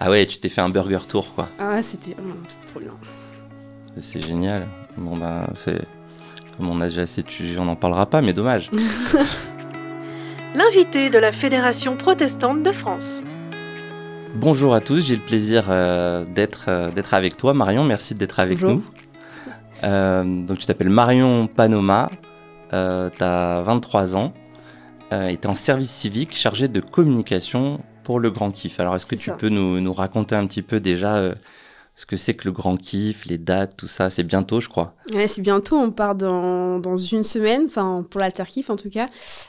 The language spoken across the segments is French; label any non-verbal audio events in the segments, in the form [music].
Ah ouais, tu t'es fait un burger tour, quoi. Ah ouais, c'était trop bien. C'est génial. Bon ben, c'est comme on a déjà assez de sujets, on n'en parlera pas, mais dommage. [laughs] L'invité de la Fédération protestante de France. Bonjour à tous, j'ai le plaisir euh, d'être euh, d'être avec toi, Marion. Merci d'être avec nous. Euh, donc tu t'appelles Marion Panoma, tu as 23 ans et tu es en service civique chargé de communication pour le Grand Kiff. Alors est-ce que tu peux nous, nous, raconter un petit peu déjà ce que c'est que le grand kiff, les dates, tout ça? C'est bientôt, je crois. Ouais, c'est bientôt. On part dans, dans une semaine, enfin pour l'alter kiff en tout cas.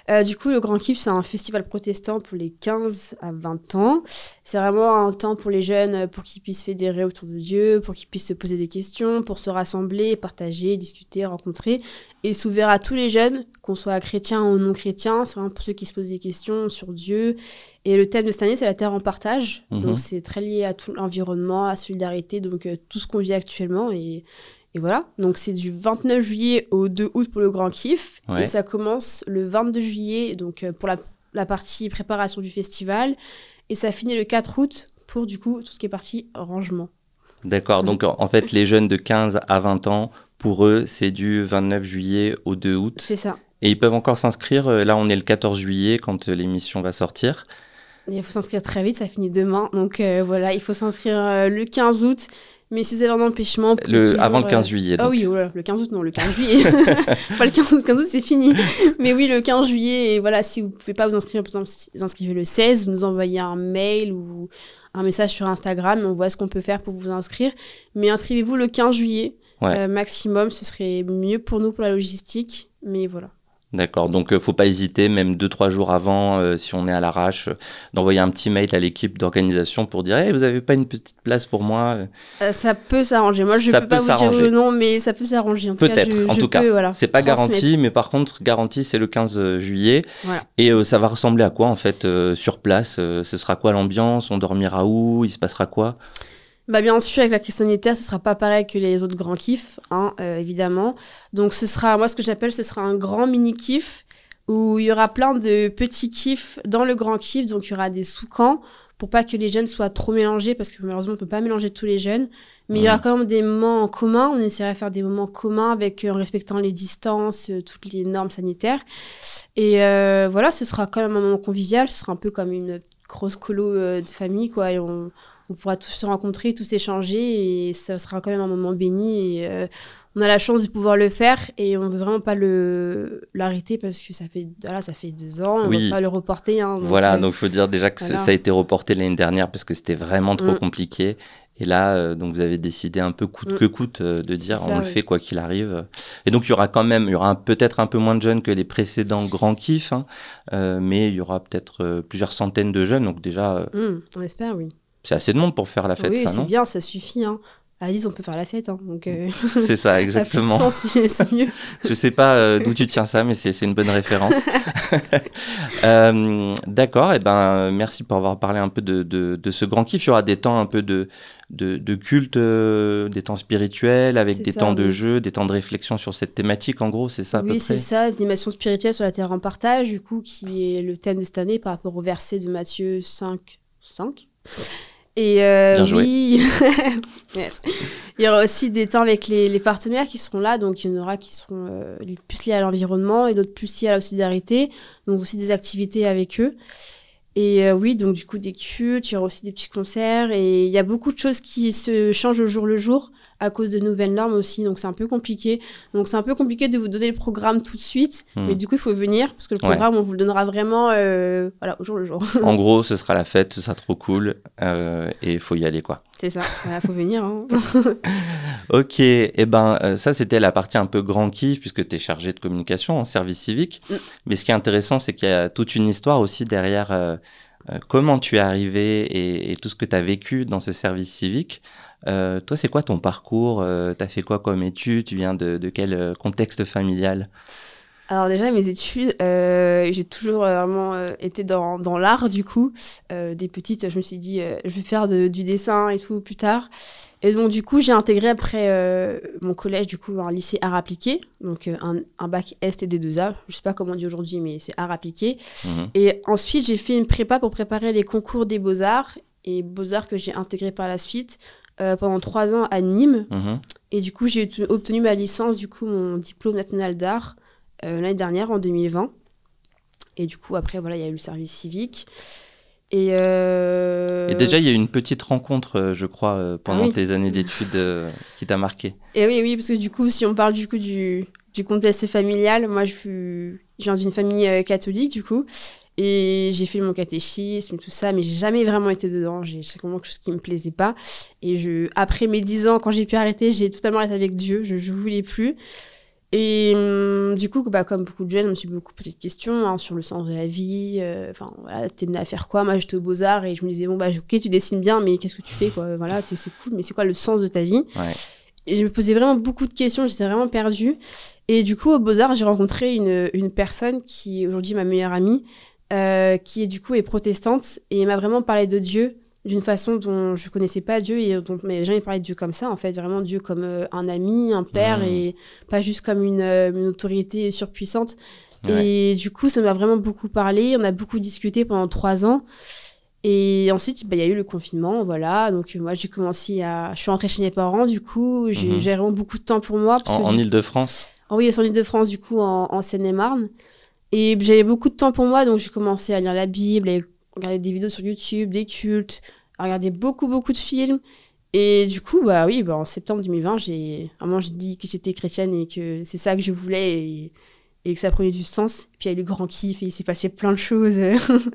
Euh, du coup, le grand kiff, c'est un festival protestant pour les 15 à 20 ans. C'est vraiment un temps pour les jeunes, pour qu'ils puissent fédérer autour de Dieu, pour qu'ils puissent se poser des questions, pour se rassembler, partager, discuter, rencontrer. Et ouvert à tous les jeunes, qu'on soit chrétien ou non chrétien. C'est vraiment pour ceux qui se posent des questions sur Dieu et le thème de cette année, c'est la terre en partage. Mhm. Donc, c'est très lié à tout l'environnement, à la solidarité, donc euh, tout ce qu'on vit actuellement. Et, et voilà. Donc, c'est du 29 juillet au 2 août pour le Grand Kiff. Et ça commence le 22 juillet, donc euh, pour la, la, partie préparation du festival. Et ça finit le 4 août pour, du coup, tout ce qui est partie rangement. D'accord. Donc, en fait, les jeunes de 15 à 20 ans, pour eux, c'est du 29 juillet au 2 août. C'est ça. Et ils peuvent encore s'inscrire. Euh, là, on est le 14 juillet quand l'émission va sortir. Il faut s'inscrire très vite, ça finit demain. Donc euh, voilà, il faut s'inscrire euh, le 15 août. Mais si vous avez un empêchement. Le, avant le 15 euh, juillet. Ah oui, voilà, le 15 août, non, le 15 juillet. [laughs] pas le 15 août, 15 août, c'est fini. Mais oui, le 15 juillet, et voilà, si vous ne pouvez pas vous inscrire, vous inscrivez le 16, vous nous envoyez un mail ou un message sur Instagram, on voit ce qu'on peut faire pour vous inscrire. Mais inscrivez-vous le 15 juillet, maximum, ce serait mieux pour nous, pour la logistique. Mais voilà. D'accord, donc euh, faut pas hésiter, même deux trois jours avant, euh, si on est à l'arrache, euh, d'envoyer un petit mail à l'équipe d'organisation pour dire hey, vous avez pas une petite place pour moi Ça peut s'arranger. Moi, je ne peux pas vous dire le nom, mais ça peut s'arranger. Peut-être. En tout cas, voilà, c'est pas garanti, mais par contre, garanti, c'est le 15 juillet. Et ça va ressembler à quoi en fait sur place Ce sera quoi l'ambiance On dormira où Il se passera quoi? Bah bien sûr, avec la crise sanitaire, ce sera pas pareil que les autres grands kiffs, hein, euh, évidemment. Donc ce sera, moi ce que j'appelle, ce sera un grand mini kiff où il y aura plein de petits kiffs dans le grand kiff. Donc il y aura des sous-camps pour pas que les jeunes soient trop mélangés parce que malheureusement on peut pas mélanger tous les jeunes. Mais il y aura quand même des moments en commun. On essaiera de faire des moments communs avec euh, en respectant les distances, euh, toutes les normes sanitaires. Et voilà, ce sera quand même un moment convivial. Ce sera un peu comme une grosse colo de famille quoi. Et on, on pourra tous se rencontrer, tous échanger et ça sera quand même un moment béni. Et, euh, on a la chance de pouvoir le faire et on veut vraiment pas le l'arrêter parce que ça fait voilà, ça fait deux ans, on ne veut pas le reporter. Hein, voilà, euh, donc il faut dire déjà que ça a été reporté l'année dernière parce que c'était vraiment trop mm. compliqué. Et là, euh, donc vous avez décidé un peu coûte mm. que coûte de dire on le fait quoi qu'il arrive. Et donc il y aura quand même, il y aura peut-être un peu moins de jeunes que les précédents grands kiffs, hein, mais il y aura peut-être plusieurs centaines de jeunes. Donc déjà, mm, on espère, oui. C'est assez de monde pour faire la fête, ça, non c'est bien, ça suffit. Hein. À Alice, on peut faire la fête. Hein, donc, euh, [laughs] C'est ça, [laughs] exactement. c'est mieux. [laughs] Je sais pas euh, d'où tu tiens ça, mais c'est une bonne référence. euh, D'accord, et eh ben merci pour avoir parlé un peu de, de, de, ce grand kiff. Il y aura des temps un peu de, de, de culte, des temps spirituels, avec des temps de jeu, des temps de réflexion sur cette thématique, en gros, c'est ça Oui, c'est ça, animation spirituelle sur la terre en partage, du coup, qui est le thème de cette année par rapport au verset de Matthieu 5. 5 et euh, oui, [laughs] il y aura aussi des temps avec les, les, partenaires qui seront là. Donc, il y en aura qui seront euh, plus liés à l'environnement et d'autres plus liés à la solidarité. Donc, aussi des activités avec eux. Et euh, oui, donc du coup, des cultes, il y aura aussi des petits concerts. Et il y a beaucoup de choses qui se changent au jour le jour à cause de nouvelles normes aussi. Donc c'est un peu compliqué. Donc c'est un peu compliqué de vous donner le programme tout de suite. Hmm. Mais du coup, il faut venir parce que le programme, on vous le donnera vraiment euh, voilà, au jour le jour. en gros, ce sera la fête, ce sera trop cool. Euh, et il faut y aller, quoi. C'est ça, il faut venir. Hein. [laughs] ok, et eh ben euh, ça c'était la partie un peu grand kiff puisque tu es chargé de communication en service civique. Hmm. Mais ce qui est intéressant, c'est qu'il y a toute une histoire aussi derrière comment tu es arrivé et, et tout ce que tu as vécu dans ce service civique. Euh, toi, c'est quoi ton parcours? Euh, Tu as fait quoi comme études? Tu viens de, de quel euh, contexte familial? Alors déjà, mes études, euh, j'ai toujours vraiment euh, été dans, dans l'art du coup. Euh, des petites, je me suis dit, je vais faire de, du dessin et tout plus tard. Et donc du coup, j'ai intégré après mon collège, du coup, un lycée art appliqué, donc un, un, bac Est et D2A. Je sais pas comment on dit aujourd'hui, mais c'est art appliqué. Mhm. Et ensuite, j'ai fait une prépa pour préparer les concours des beaux-arts et Beaux-Arts que j'ai intégré par la suite pendant trois ans à Nîmes. Mhm. Et du coup, j'ai obtenu ma licence, du coup, mon diplôme national d'art l'année dernière, en 2020. Et du coup, après, voilà, il y a eu le service civique. Et, et, déjà, il y a eu une petite rencontre, je crois, pendant Ah tes années d'études qui t'a marqué. Et oui, oui, parce que du coup, si on parle du coup du, du contexte familial, moi, je, je viens d'une famille catholique, du coup. Et j'ai fait mon catéchisme, tout ça, mais j'ai jamais vraiment été dedans. C'est vraiment quelque chose qui me plaisait pas. Et je, après mes 10 ans, quand j'ai pu arrêter, j'ai totalement arrêté avec Dieu. Je ne voulais plus. Et hum, du coup, bah, comme beaucoup de jeunes, je me suis beaucoup posé de questions hein, sur le sens de la vie. Enfin, voilà, t'es mené à faire quoi? Moi, j'étais aux Beaux-Arts et je me disais, bon, bah, ok, tu dessines bien, mais qu'est-ce que tu fais quoi? Voilà, c'est cool, mais c'est quoi le sens de ta vie? Ouais. Et je me posais vraiment beaucoup de questions, j'étais vraiment perdue. Et du coup, aux Beaux-Arts, j'ai rencontré une, une personne qui est aujourd'hui ma meilleure amie, euh, qui est du coup est protestante et m'a vraiment parlé de Dieu d'une façon dont je connaissais pas Dieu et dont mais jamais parlé de Dieu comme ça en fait vraiment Dieu comme euh, un ami un père Mmh. et pas juste comme une, euh, une autorité surpuissante. Ouais. et du coup ça m'a vraiment beaucoup parlé. On a beaucoup discuté pendant trois ans. Et ensuite bah, il y a eu le confinement voilà. Donc moi j'ai commencé à je suis rentrée chez mes parents du coup. J'ai j'ai vraiment beaucoup de temps pour moi parce En, en Ile-de-France ah oui, en Ile-de-France, du coup, en, en Seine-et-Marne. Et j'avais beaucoup de temps pour moi, donc j'ai commencé à lire la Bible, à regarder des vidéos sur YouTube, des cultes, à regarder beaucoup, beaucoup de films. Et du coup, bah oui, bah, en septembre 2020, j'ai vraiment j'ai dit que j'étais chrétienne et que c'est ça que je voulais et, et que ça prenait du sens. Puis il y a eu le grand kiff et il s'est passé plein de choses. [laughs]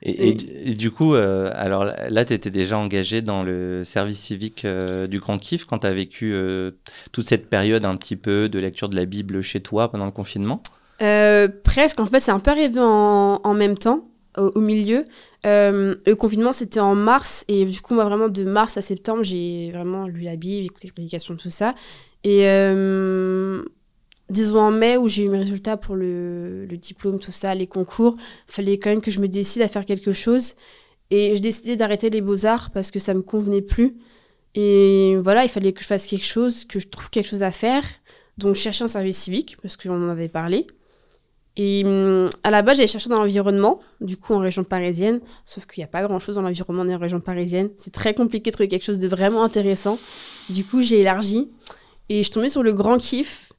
Et, et- et du coup, euh, alors là, tu étais déjà engagé dans le service civique euh, du Grand Kiff quand tu as vécu euh, toute cette période un petit peu de lecture de la Bible chez toi pendant le confinement? Presque, en fait, c'est un peu arrivé en, en même temps, au, milieu. Euh, le confinement, c'était en mars, et du coup, moi, vraiment, de mars à septembre, j'ai vraiment lu la Bible, écouté les prédications, tout ça. Et euh, disons en mai, où j'ai eu mes résultats pour le, diplôme, tout ça, les concours, fallait quand même que je me décide à faire quelque chose. Et j'ai décidé d'arrêter les beaux-arts parce que ça me convenait plus. Et voilà, il fallait que je fasse quelque chose, que je trouve quelque chose à faire. Donc, je cherchais un service civique, parce qu'on en avait parlé. Et hum, à la base, j'allais chercher dans l'environnement, du coup en région parisienne, sauf qu'il n'y a pas grand-chose dans l'environnement la région parisienne. C'est très compliqué de trouver quelque chose de vraiment intéressant. Du coup, j'ai élargi et je suis tombée sur le grand kiff.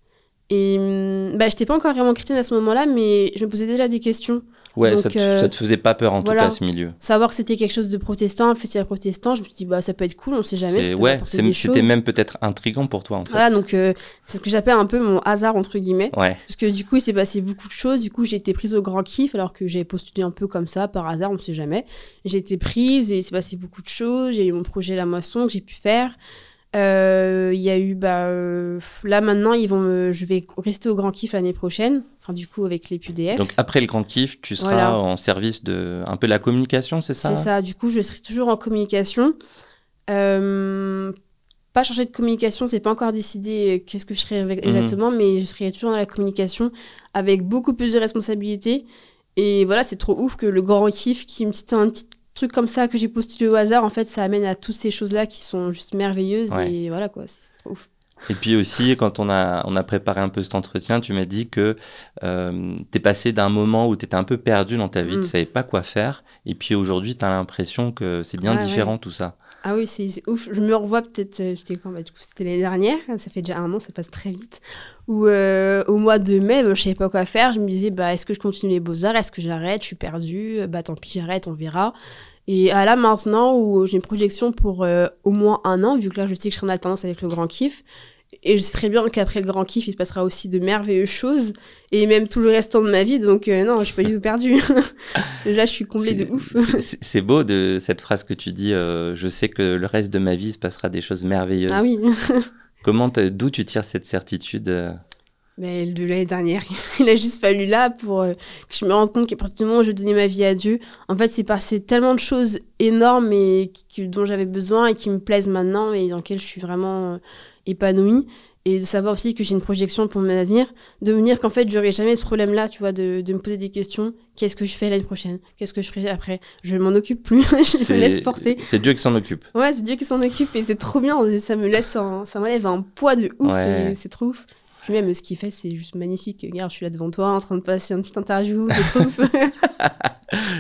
Et hum, bah, j'étais pas encore vraiment chrétienne à ce moment-là, mais je me posais déjà des questions. Ouais, Donc, ça, te, euh, ça te faisait pas peur en voilà. tout cas ce milieu. Savoir que c'était quelque chose de protestant, un festival protestant, je me suis dit, bah, ça peut être cool, on sait jamais. Ça peut ouais, c'était même peut-être intriguant pour toi en fait. Voilà, donc euh, c'est ce que j'appelle un peu mon hasard, entre guillemets. Ouais, Parce que du coup, il s'est passé beaucoup de choses. Du coup, j'ai été prise au grand kiff alors que j'avais postulé un peu comme ça, par hasard, on ne sait jamais. J'ai été prise et il s'est passé beaucoup de choses. J'ai eu mon projet La Moisson que j'ai pu faire. Euh, Il y a eu, bah, euh, là maintenant, ils vont me... je vais rester au grand kiff l'année prochaine. Enfin, du coup, avec les PUDF. donc après le Grand Kiff, tu seras Voilà. en service de un peu la communication, c'est ça? C'est ça. Du coup, je serai toujours en communication. Euh, pas changer de communication, c'est pas encore décidé euh, qu'est-ce que je serai Mhm. exactement, mais je serai toujours dans la communication avec beaucoup plus de responsabilités. Et voilà, c'est trop ouf que le grand kiff, qui une petite- un petit comme ça que j'ai postulé au hasard, en fait, ça amène à toutes ces choses-là qui sont juste merveilleuses. Ouais. Et voilà, quoi, c'est trop ouf. Et puis aussi, quand on a, on a préparé un peu cet entretien, tu m'as dit que euh, tu es passé d'un moment où tu étais un peu perdu dans ta vie, Mm. tu savais pas quoi faire, et puis aujourd'hui, tu as l'impression que c'est bien Ouais, différent tout ça. Ah oui, c'est ouf. Je me revois peut-être, euh, c'était quand bah, Du coup, c'était l'année dernière, ça fait déjà un an, ça passe très vite. Où euh, au mois de mai, bah, je savais pas quoi faire. Je me disais, bah, est-ce que je continue les beaux-arts Est-ce que j'arrête Je suis perdue. Bah tant pis, j'arrête, on verra. Et à là, maintenant, où j'ai une projection pour euh, au moins un an, vu que là, je sais que je serai en alternance avec le grand kiff. Et je sais très bien qu'après le grand kiff, il se passera aussi de merveilleuses choses. Et même tout le restant de ma vie. Donc, euh, non, je suis pas du tout perdue. [laughs] là, je suis comblée de C'est- [laughs] ouf. c'est- beau de cette phrase que tu dis euh, Je sais que le reste de ma vie se passera des choses merveilleuses. Ah oui. [laughs] Comment D'où tu tires cette certitude euh Mais de l'année dernière, [laughs] il a juste fallu là pour euh, que je me rende compte qu'à partir du moment où je donnais ma vie à Dieu, en fait, c'est passé tellement de choses énormes et qui- dont j'avais besoin et qui me plaisent maintenant et dans lesquelles je suis vraiment euh, épanouie. Et de savoir aussi que j'ai une projection pour mon avenir, de me dire qu'en fait, j'aurai jamais ce problème-là, tu vois, de, de me poser des questions. Qu'est-ce que je fais l'année prochaine? Qu'est-ce que je ferai après? Je m'en occupe plus, [laughs] je me laisse porter. C'est Dieu qui s'en occupe. Ouais, c'est Dieu qui s'en occupe et c'est trop bien. Ça me laisse, en- ça m'enlève un poids de ouf Ouais. et c'est trop ouf. Puis même ce qu'il fait, c'est juste magnifique. Regarde, je suis là devant toi en train de passer une petite interview,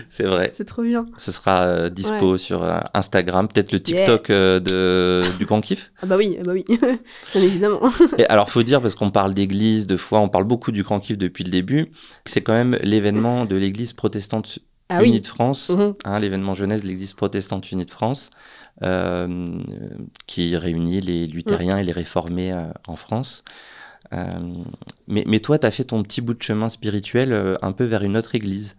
c'est [laughs] [laughs] vrai. C'est trop bien. Ce sera euh, dispo sur euh, Instagram, peut-être le TikTok euh, de, [laughs] du Grand Kiff. Ah bah oui, ah bah oui, bien évidemment. Et alors, faut dire, parce qu'on parle d'église, de foi, on parle beaucoup du Grand Kiff depuis le début, c'est quand même l'événement de l'église protestante Ah unie oui. de France, Mhm. hein, l'événement jeunesse de l'église protestante unie de France, euh, qui réunit les luthériens et les réformés euh, en France. Euh, mais, mais toi, tu as fait ton petit bout de chemin spirituel euh, un peu vers une autre église.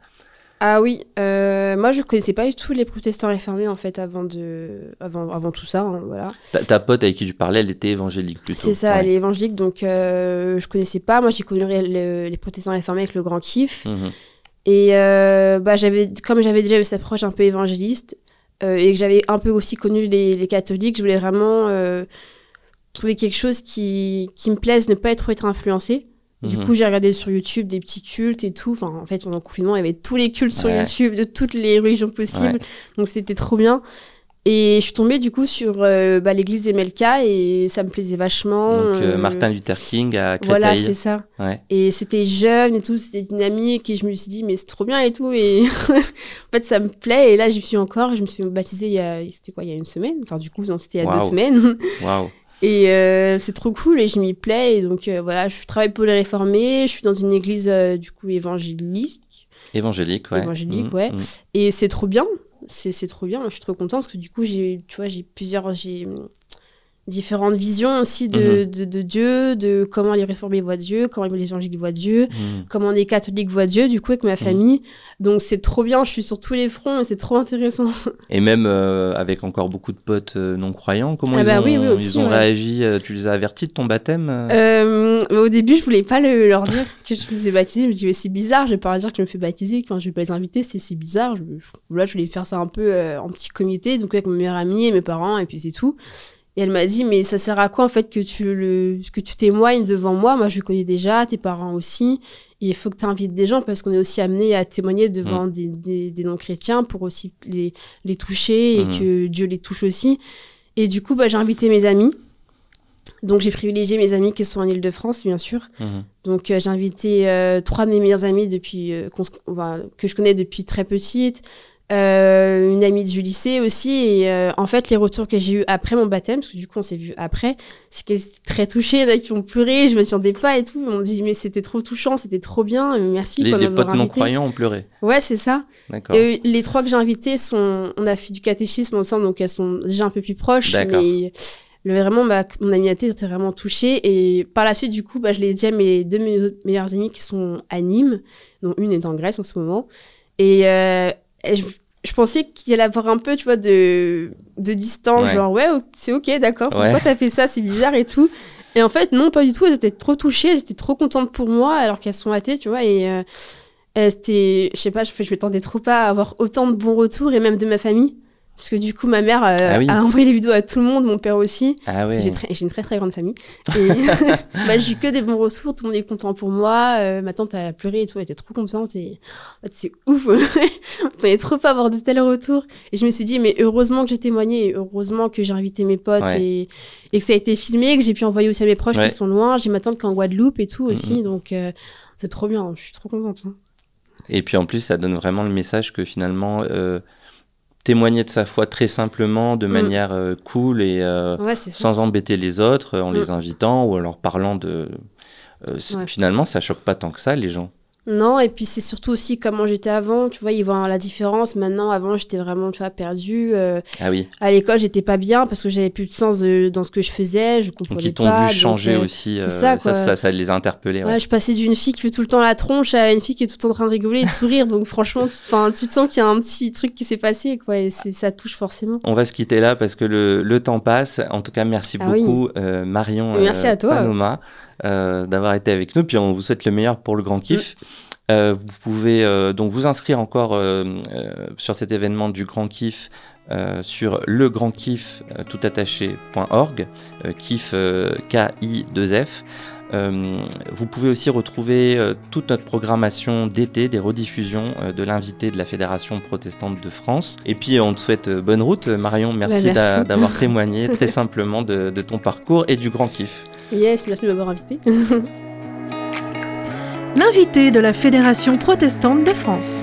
Ah oui, euh, moi je connaissais pas du tout les protestants réformés en fait avant de, avant, avant tout ça, hein, voilà. Ta, ta pote avec qui tu parlais, elle était évangélique plutôt. C'est ça, Ouais. elle est évangélique, donc euh, je connaissais pas. Moi j'ai connu le- le- les protestants réformés avec le grand kiff. Mhm. Et euh, bah, j'avais, comme j'avais déjà eu cette approche un peu évangéliste, et que j'avais un peu aussi connu les, les catholiques, je voulais vraiment trouver quelque chose qui, qui me plaise, ne pas être trop être influencé. Du Mhm. coup, j'ai regardé sur YouTube des petits cultes et tout. Enfin, en fait, pendant le confinement, il y avait tous les cultes sur. YouTube de toutes les religions possibles. Ouais. Donc, c'était trop bien. Et je suis tombée du coup sur euh, bah, l'église des Melka et ça me plaisait vachement. Donc euh, euh, Martin Luther King à Créteil. Voilà, c'est ça. Ouais. Et c'était jeune et tout, c'était une amie qui je me suis dit mais c'est trop bien et tout et [laughs] en fait ça me plaît et là j'y suis encore, je me suis baptisée il y a c'était quoi il y a une semaine, enfin du coup non, c'était il y a deux semaines Waouh. Et euh, c'est trop cool et je m'y plais et donc euh, voilà, je travaille pour les réformés, je suis dans une église euh, du coup évangéliste Évangélique, ouais. Évangélique, Mhm, ouais. mhm. et c'est trop bien, c'est c'est trop bien, je suis trop contente parce que du coup j'ai tu vois, j'ai plusieurs j'ai différentes visions aussi de, Mhm. de, de Dieu, de comment les réformés voient Dieu, comment les évangéliques voient Dieu, Mhm. comment les catholiques voient Dieu, du coup, avec ma famille. Donc, c'est trop bien, je suis sur tous les fronts et c'est trop intéressant. [laughs] Et même euh, avec encore beaucoup de potes euh, non-croyants, comment Ah ils, bah ont, oui, oui, aussi, ils ont ouais. réagi euh, Tu les as avertis de ton baptême euh? Au début, je voulais pas le- leur dire [laughs] que je me faisais baptiser. Je me disais, mais c'est bizarre, je vais pas leur dire que je me fais baptiser quand je vais pas les inviter, c'est c'est bizarre. Je, je- là, je voulais faire ça un peu euh, en petit comité, donc avec mon meilleur ami et mes parents, et puis c'est tout. Et elle m'a dit, mais ça sert à quoi en fait que tu, le, que tu témoignes devant moi? Moi, je connais déjà, tes parents aussi. Et il faut que tu invites des gens parce qu'on est aussi amené à témoigner devant des, des, des non-chrétiens pour aussi les, les toucher et Mhm. que Dieu les touche aussi. Et du coup, bah, j'ai invité mes amis. Donc, j'ai privilégié mes amis qui sont en Ile-de-France, bien sûr. Mhm. Donc, euh, j'ai invité euh, trois de mes meilleures amies depuis, euh, enfin, que je connais depuis très petite. Euh, une amie du lycée aussi. Et euh, en fait, les retours que j'ai eu après mon baptême, parce que du coup, on s'est vu après, c'est qu'elles étaient très touchées. Il y en a qui ont pleuré, je me attendais pas et tout. On me dit, mais c'était trop touchant, c'était trop bien. euh, Merci Les, les potes invité. non-croyants ont pleuré. Ouais, c'est ça. D'accord. Et, euh, les trois que j'ai invités sont, on a fait du catéchisme ensemble, donc elles sont déjà un peu plus proches. D'accord. Mais le- vraiment, ma, mon amie Athée était vraiment touchée. Et par la suite, du coup, bah, je l'ai dit à mes deux meilleures amies qui sont à Nîmes, dont une est en Grèce en ce moment. Et, euh, et je, je pensais qu'il allait avoir un peu, tu vois, de, de distance, Ouais. genre, ouais, c'est ok, d'accord, Ouais. pourquoi t'as fait ça, c'est bizarre et tout. Et en fait, non, pas du tout, elles étaient trop touchées, elles étaient trop contentes pour moi, alors qu'elles sont athées, tu vois, et euh, elles étaient, je sais pas, je, je m'attendais trop pas à avoir autant de bons retours, et même de ma famille. Parce que du coup, ma mère euh, Ah oui. a envoyé les vidéos à tout le monde, mon père aussi. Ah ouais. J'ai une très très grande famille. [laughs] Et [laughs] bah, j'ai eu que des bons retours, tout le monde est content pour moi. Euh, ma tante elle a pleuré et tout, elle était trop contente. Et en fait, c'est ouf. [laughs] On est trop pas avoir de tels retours. Et je me suis dit, mais heureusement que j'ai témoigné, et heureusement que j'ai invité mes potes Ouais. et, et que ça a été filmé, que j'ai pu envoyer aussi à mes proches Ouais. qui sont loin. J'ai ma tante qui est en Guadeloupe et tout aussi. Donc euh, c'est trop bien, je suis trop contente. hein. Et puis en plus, ça donne vraiment le message que finalement, témoigner de sa foi très simplement, de Mm. manière euh, cool et euh, Ouais, sans embêter les autres, euh, en Mm. les invitant ou en leur parlant de. euh, Ouais. Finalement, ça choque pas tant que ça, les gens. Non, et puis c'est surtout aussi comment j'étais avant. Tu vois, ils voient la différence. Maintenant, avant, j'étais vraiment, tu vois, perdue. euh, Ah oui. À l'école, j'étais pas bien parce que j'avais plus de sens de- dans ce que je faisais, je comprenais Donc ils t'ont vu changer euh, aussi. c'est euh, ça, quoi. ça, ça les a interpellés. ouais. Ouais, je passais d'une fille qui fait tout le temps la tronche à une fille qui est tout le temps en train de rigoler et de sourire. Donc franchement, tu, tu te sens qu'il y a un petit truc qui s'est passé, quoi, et ça touche forcément. On va se quitter là parce que le, le temps passe. En tout cas, merci Ah oui. beaucoup, euh, Marion Merci euh, à toi. Panoma, d'avoir été avec nous. Puis on vous souhaite le meilleur pour le grand kiff. Euh, vous pouvez euh, donc vous inscrire encore euh, euh, sur cet événement du grand kiff euh, sur legrandkiff euh, toutattaché.org, euh, kiff euh, K-I-2-F. Euh, vous pouvez aussi retrouver euh, toute notre programmation d'été, des rediffusions euh, de l'invité de la Fédération protestante de France. Et puis on te souhaite euh, bonne route, Marion. Merci, Bah, merci. d'avoir [laughs] témoigné très simplement de, de ton parcours et du grand kiff. Yes, merci de m'avoir invité. [laughs] L'invité de la Fédération protestante de France.